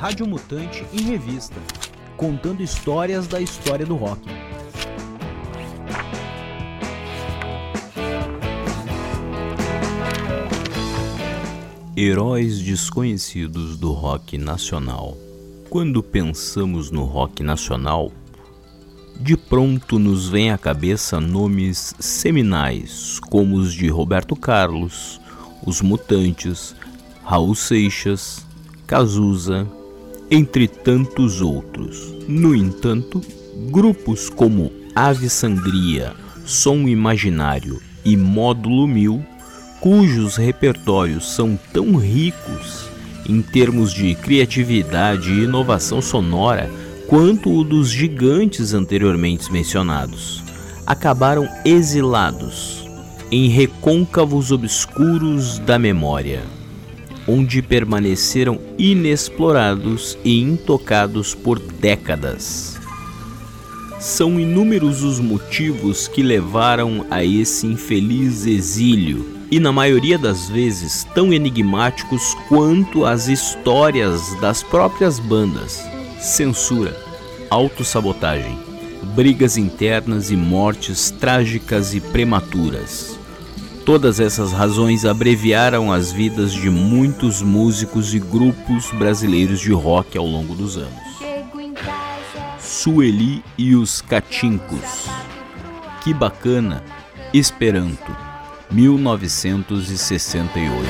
Rádio Mutante em Revista, contando histórias da história do rock. Heróis desconhecidos do rock nacional. Quando pensamos no rock nacional, de pronto nos vem à cabeça nomes seminais como os de Roberto Carlos, Os Mutantes, Raul Seixas, Cazuza, entre tantos outros. No entanto, grupos como Ave Sangria, Som Imaginário e Módulo Mil, cujos repertórios são tão ricos em termos de criatividade e inovação sonora quanto o dos gigantes anteriormente mencionados, acabaram exilados em recôncavos obscuros da memória onde permaneceram inexplorados e intocados por décadas. São inúmeros os motivos que levaram a esse infeliz exílio, e na maioria das vezes tão enigmáticos quanto as histórias das próprias bandas. Censura, autossabotagem, brigas internas e mortes trágicas e prematuras. Todas essas razões abreviaram as vidas de muitos músicos e grupos brasileiros de rock ao longo dos anos. Sueli e os Catincos. Que bacana, Esperanto, 1968.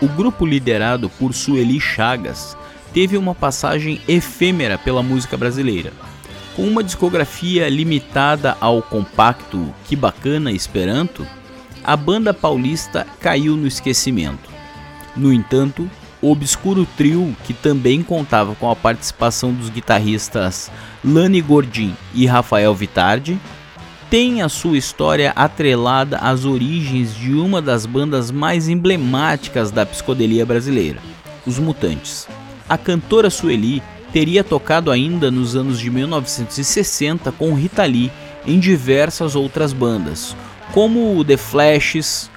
O grupo liderado por Sueli Chagas teve uma passagem efêmera pela música brasileira. Com uma discografia limitada ao compacto Que Bacana Esperanto, a banda paulista caiu no esquecimento. No entanto, o obscuro trio, que também contava com a participação dos guitarristas Lani Gordin e Rafael Vitardi, tem a sua história atrelada às origens de uma das bandas mais emblemáticas da psicodelia brasileira, os Mutantes a cantora Sueli teria tocado ainda nos anos de 1960 com Rita Lee em diversas outras bandas, como The Flashes,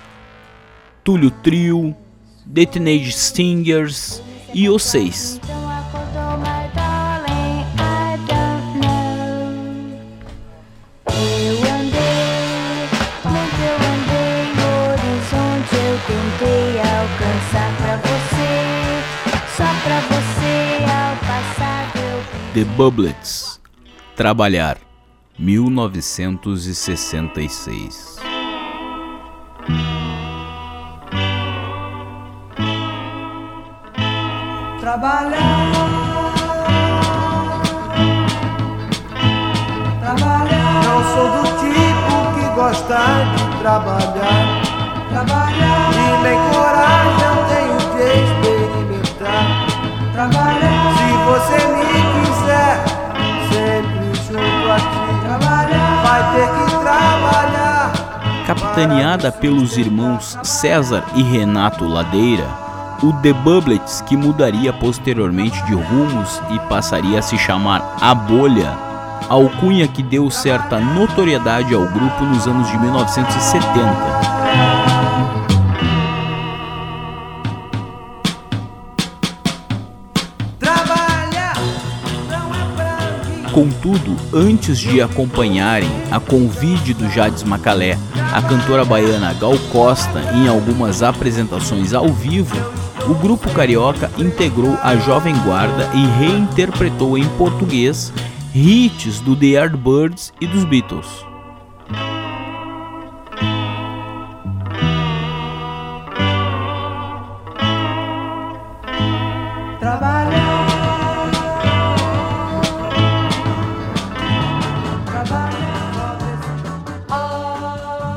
Túlio Trio, The Teenage Stingers e Os Seis. The Bublets Trabalhar. 1966 Trabalhar Trabalhar. Não sou do tipo que gosta de trabalhar. Trabalhar Capitaneada pelos irmãos César e Renato Ladeira, o The Bublets, que mudaria posteriormente de rumos e passaria a se chamar A Bolha, alcunha que deu certa notoriedade ao grupo nos anos de 1970. Contudo, antes de acompanharem, a convite do Jades Macalé, a cantora baiana Gal Costa em algumas apresentações ao vivo, o grupo carioca integrou a Jovem Guarda e reinterpretou em português hits do The Yardbirds e dos Beatles.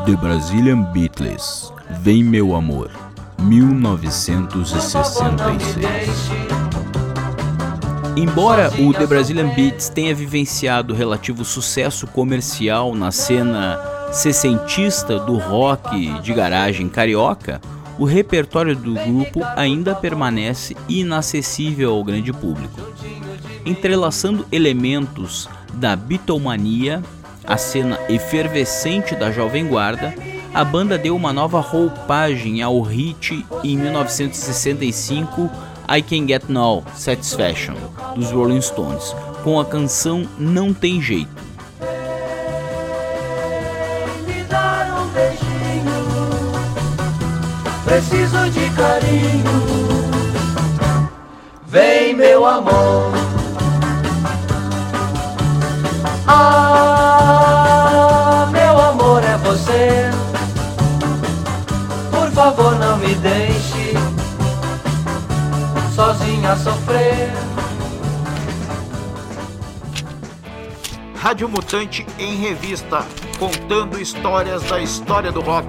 The Brazilian Beatles, Vem Meu Amor, 1966. Embora o The Brazilian Beats tenha vivenciado relativo sucesso comercial na cena sessentista do rock de garagem carioca, o repertório do grupo ainda permanece inacessível ao grande público, entrelaçando elementos da bitomania a cena efervescente da Jovem Guarda, a banda deu uma nova roupagem ao hit em 1965 I Can Get No Satisfaction dos Rolling Stones, com a canção Não Tem Jeito. Me dar um beijinho, preciso de carinho. Vem, meu amor. Favor, não me deixe sozinha a sofrer. Rádio Mutante em Revista, contando histórias da história do rock.